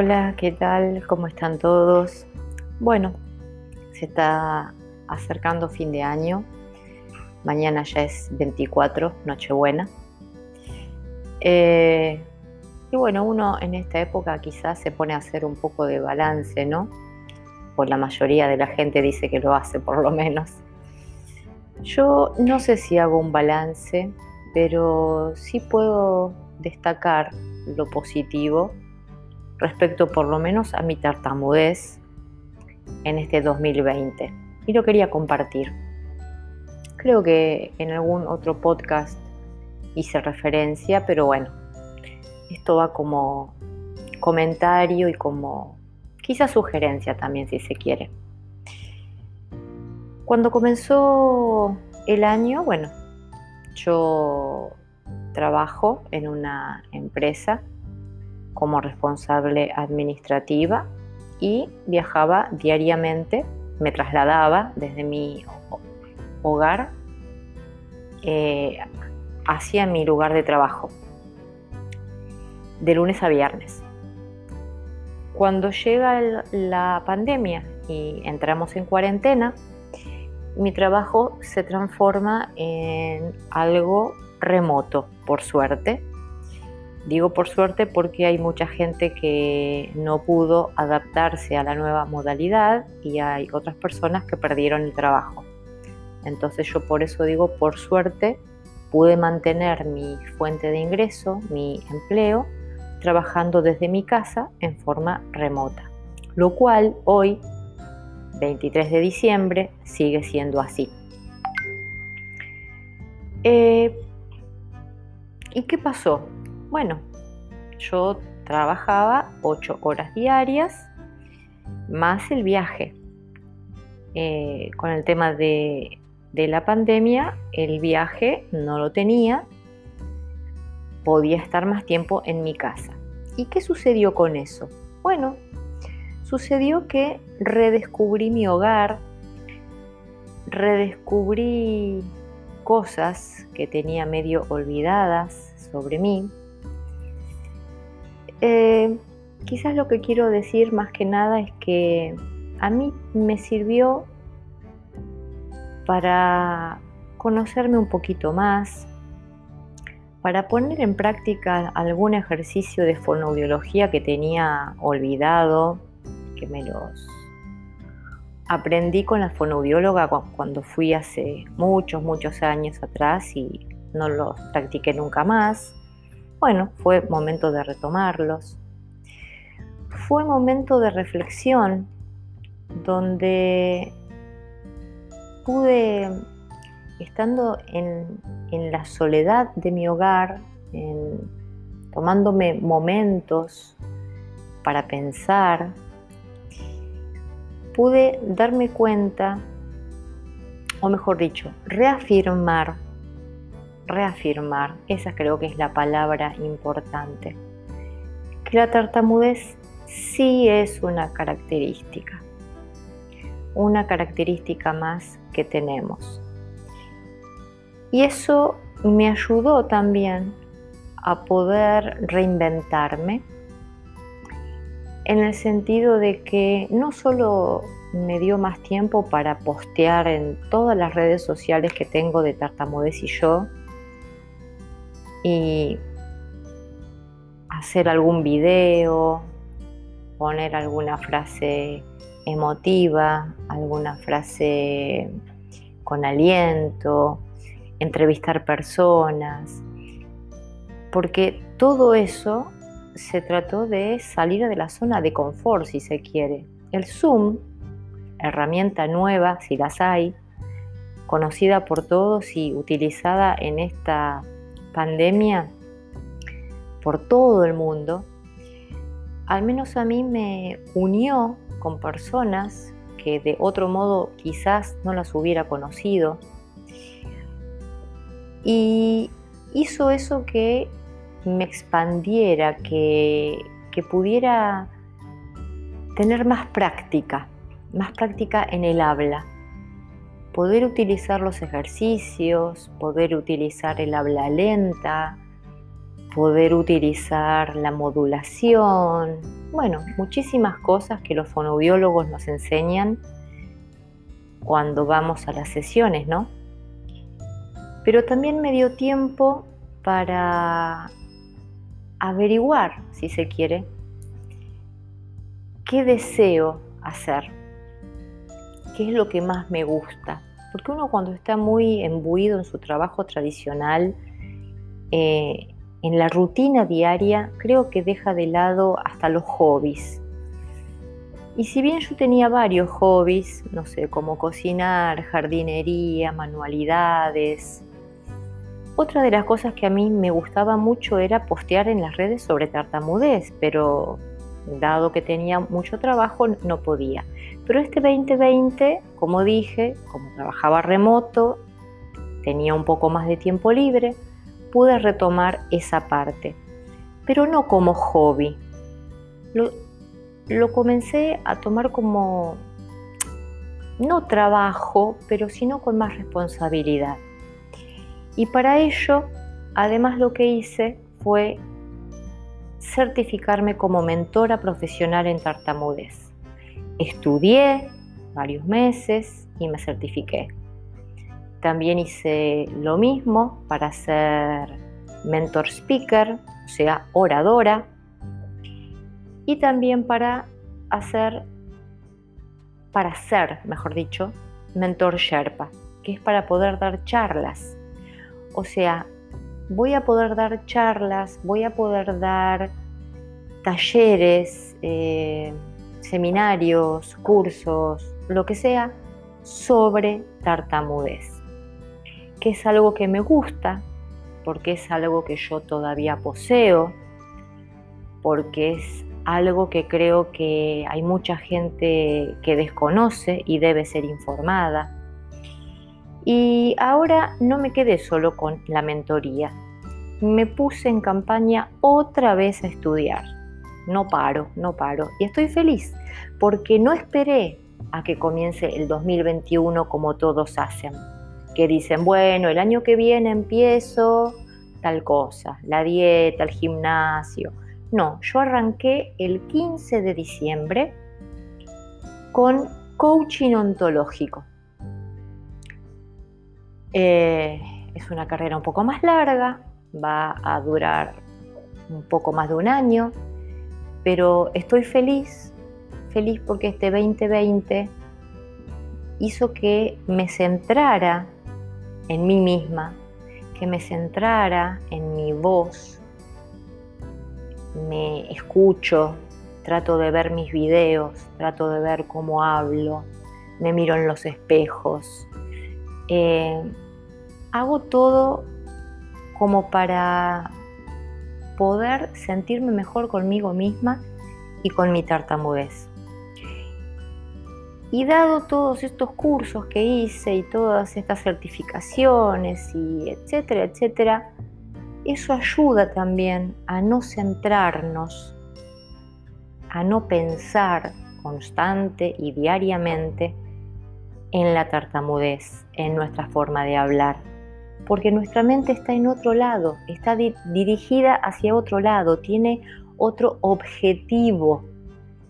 Hola, ¿qué tal? ¿Cómo están todos? Bueno, se está acercando fin de año. Mañana ya es 24, Nochebuena. Eh, y bueno, uno en esta época quizás se pone a hacer un poco de balance, ¿no? O la mayoría de la gente dice que lo hace por lo menos. Yo no sé si hago un balance, pero sí puedo destacar lo positivo respecto por lo menos a mi tartamudez en este 2020 y lo quería compartir. Creo que en algún otro podcast hice referencia, pero bueno, esto va como comentario y como quizá sugerencia también si se quiere. Cuando comenzó el año, bueno, yo trabajo en una empresa como responsable administrativa y viajaba diariamente, me trasladaba desde mi hogar eh, hacia mi lugar de trabajo, de lunes a viernes. Cuando llega la pandemia y entramos en cuarentena, mi trabajo se transforma en algo remoto, por suerte, Digo por suerte porque hay mucha gente que no pudo adaptarse a la nueva modalidad y hay otras personas que perdieron el trabajo. Entonces yo por eso digo por suerte pude mantener mi fuente de ingreso, mi empleo, trabajando desde mi casa en forma remota. Lo cual hoy, 23 de diciembre, sigue siendo así. Eh, ¿Y qué pasó? Bueno, yo trabajaba ocho horas diarias más el viaje. Eh, con el tema de, de la pandemia, el viaje no lo tenía, podía estar más tiempo en mi casa. ¿Y qué sucedió con eso? Bueno, sucedió que redescubrí mi hogar, redescubrí cosas que tenía medio olvidadas sobre mí, eh, quizás lo que quiero decir más que nada es que a mí me sirvió para conocerme un poquito más, para poner en práctica algún ejercicio de fonoaudiología que tenía olvidado, que me los aprendí con la fonoaudióloga cuando fui hace muchos, muchos años atrás y no los practiqué nunca más. Bueno, fue momento de retomarlos. Fue momento de reflexión donde pude, estando en, la soledad de mi hogar, tomándome momentos para pensar, pude darme cuenta, o mejor dicho, reafirmar reafirmar, esa creo que es la palabra importante, que la tartamudez sí es una característica, una característica más que tenemos. Y eso me ayudó también a poder reinventarme en el sentido de que no solo me dio más tiempo para postear en todas las redes sociales que tengo de Tartamudez y yo, y hacer algún video, poner alguna frase emotiva, alguna frase con aliento, entrevistar personas, porque todo eso se trató de salir de la zona de confort, si se quiere. El Zoom, herramienta nueva, si las hay, conocida por todos y utilizada en esta pandemia por todo el mundo, al menos a mí me unió con personas que de otro modo quizás no las hubiera conocido. Y hizo eso que me expandiera, que, que pudiera tener más práctica, más práctica en el habla poder utilizar los ejercicios, poder utilizar el habla lenta, poder utilizar la modulación, bueno, muchísimas cosas que los fonoaudiólogos nos enseñan cuando vamos a las sesiones, ¿no? Pero también me dio tiempo para averiguar, si se quiere, qué deseo hacer, qué es lo que más me gusta. Porque uno cuando está muy embuido en su trabajo tradicional, eh, en la rutina diaria, creo que deja de lado hasta los hobbies. Y si bien yo tenía varios hobbies, no sé, como cocinar, jardinería, manualidades, otra de las cosas que a mí me gustaba mucho era postear en las redes sobre tartamudez, pero dado que tenía mucho trabajo no podía. Pero este 2020, como dije, como trabajaba remoto, tenía un poco más de tiempo libre, pude retomar esa parte, pero no como hobby. Lo, lo comencé a tomar como, no trabajo, pero sino con más responsabilidad. Y para ello, además lo que hice fue certificarme como mentora profesional en tartamudez. Estudié varios meses y me certifiqué. También hice lo mismo para ser mentor speaker, o sea, oradora, y también para hacer, para ser, mejor dicho, mentor Sherpa, que es para poder dar charlas. O sea, voy a poder dar charlas, voy a poder dar talleres, eh, seminarios, cursos, lo que sea, sobre tartamudez que es algo que me gusta, porque es algo que yo todavía poseo, porque es algo que creo que hay mucha gente que desconoce y debe ser informada. Y ahora no me quedé solo con la mentoría, me puse en campaña otra vez a estudiar. No paro, no paro. Y estoy feliz porque no esperé a que comience el 2021 como todos hacen que dicen, bueno, el año que viene empiezo tal cosa, la dieta, el gimnasio. No, yo arranqué el 15 de diciembre con coaching ontológico. Eh, es una carrera un poco más larga, va a durar un poco más de un año, pero estoy feliz, feliz porque este 2020 hizo que me centrara en mí misma, que me centrara en mi voz, me escucho, trato de ver mis videos, trato de ver cómo hablo, me miro en los espejos. Eh, hago todo como para poder sentirme mejor conmigo misma y con mi tartamudez. Y dado todos estos cursos que hice y todas estas certificaciones y etcétera, etcétera, eso ayuda también a no centrarnos, a no pensar constante y diariamente en la tartamudez, en nuestra forma de hablar, porque nuestra mente está en otro lado, está dirigida hacia otro lado, tiene otro objetivo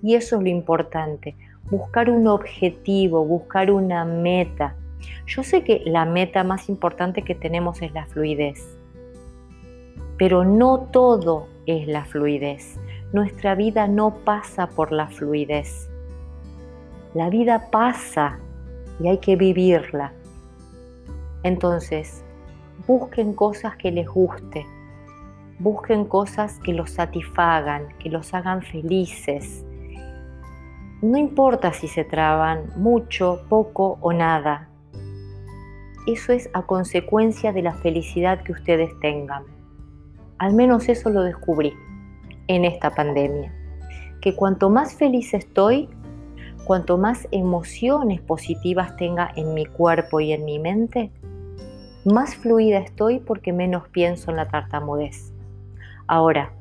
y eso es lo importante buscar un objetivo, buscar una meta. Yo sé que la meta más importante que tenemos es la fluidez, pero no todo es la fluidez. Nuestra vida no pasa por la fluidez. La vida pasa y hay que vivirla. Entonces, busquen cosas que les guste, busquen cosas que los satisfagan, que los hagan felices, no importa si se traban mucho, poco o nada. Eso es a consecuencia de la felicidad que ustedes tengan. Al menos eso lo descubrí en esta pandemia. Que cuanto más feliz estoy, cuanto más emociones positivas tenga en mi cuerpo y en mi mente, más fluida estoy porque menos pienso en la tartamudez. Ahora,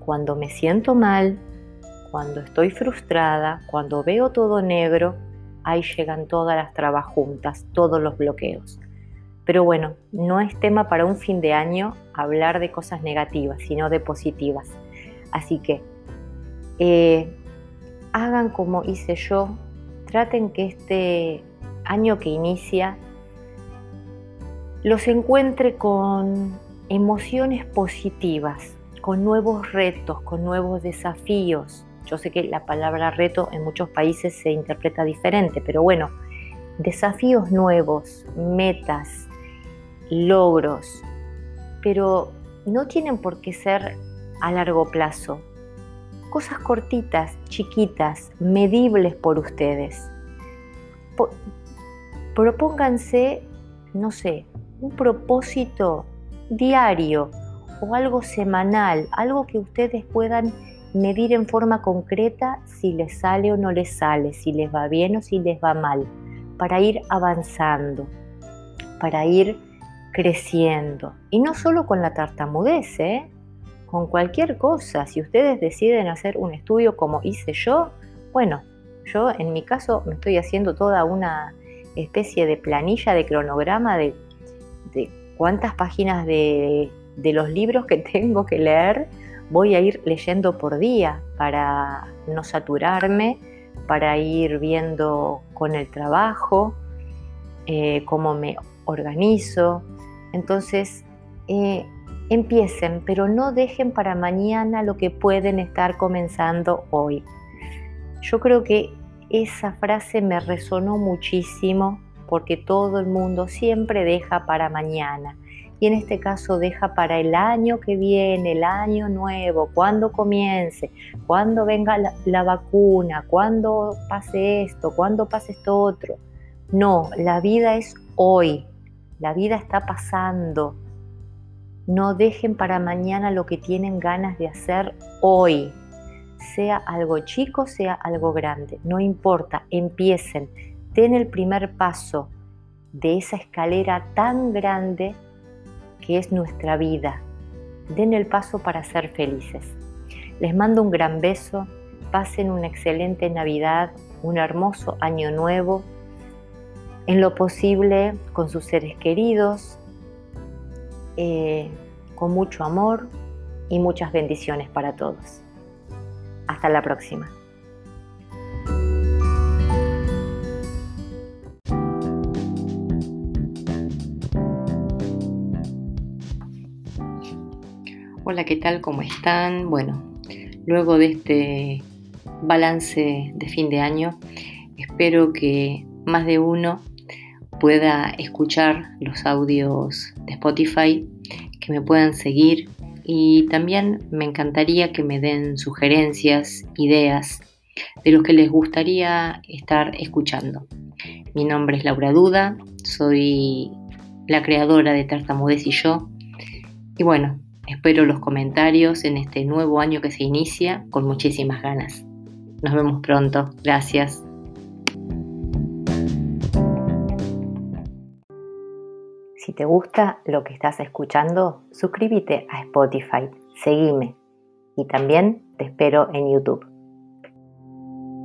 cuando me siento mal, cuando estoy frustrada, cuando veo todo negro, ahí llegan todas las trabas juntas, todos los bloqueos. Pero bueno, no es tema para un fin de año hablar de cosas negativas, sino de positivas. Así que eh, hagan como hice yo, traten que este año que inicia los encuentre con emociones positivas, con nuevos retos, con nuevos desafíos. Yo sé que la palabra reto en muchos países se interpreta diferente, pero bueno, desafíos nuevos, metas, logros, pero no tienen por qué ser a largo plazo. Cosas cortitas, chiquitas, medibles por ustedes. propónganse, no sé, un propósito diario o algo semanal, algo que ustedes puedan medir en forma concreta si les sale o no les sale, si les va bien o si les va mal, para ir avanzando, para ir creciendo. Y no solo con la tartamudez, ¿eh? con cualquier cosa. Si ustedes deciden hacer un estudio como hice yo, bueno, yo en mi caso me estoy haciendo toda una especie de planilla, de cronograma cuántas páginas de, de los libros que tengo que leer voy a ir leyendo por día para no saturarme, para ir viendo con el trabajo, eh, cómo me organizo, entonces, eh, empiecen, pero no dejen para mañana lo que pueden estar comenzando hoy. Yo creo que esa frase me resonó muchísimo porque todo el mundo siempre deja para mañana. Y en este caso deja para el año que viene, el año nuevo, cuando comience, cuando venga la, la vacuna, cuando pase esto, cuando pase esto otro. No, la vida es hoy, la vida está pasando. No dejen para mañana lo que tienen ganas de hacer hoy. Sea algo chico, sea algo grande. No importa, empiecen. Den el primer paso de esa escalera tan grande que es nuestra vida. Den el paso para ser felices. Les mando un gran beso. Pasen una excelente Navidad, un hermoso año nuevo en lo posible con sus seres queridos, eh, con mucho amor y muchas bendiciones para todos. Hasta la próxima. Hola, ¿qué tal? ¿Cómo están? Bueno, luego de este balance de fin de año, espero que más de uno pueda escuchar los audios de Spotify, que me puedan seguir y también me encantaría que me den sugerencias, ideas de los que les gustaría estar escuchando. Mi nombre es Laura Duda, soy la creadora de Tartamudez y yo. Y bueno, espero los comentarios en este nuevo año que se inicia con muchísimas ganas. Nos vemos pronto. Gracias. Si te gusta lo que estás escuchando, suscríbete a Spotify, seguime y también te espero en YouTube.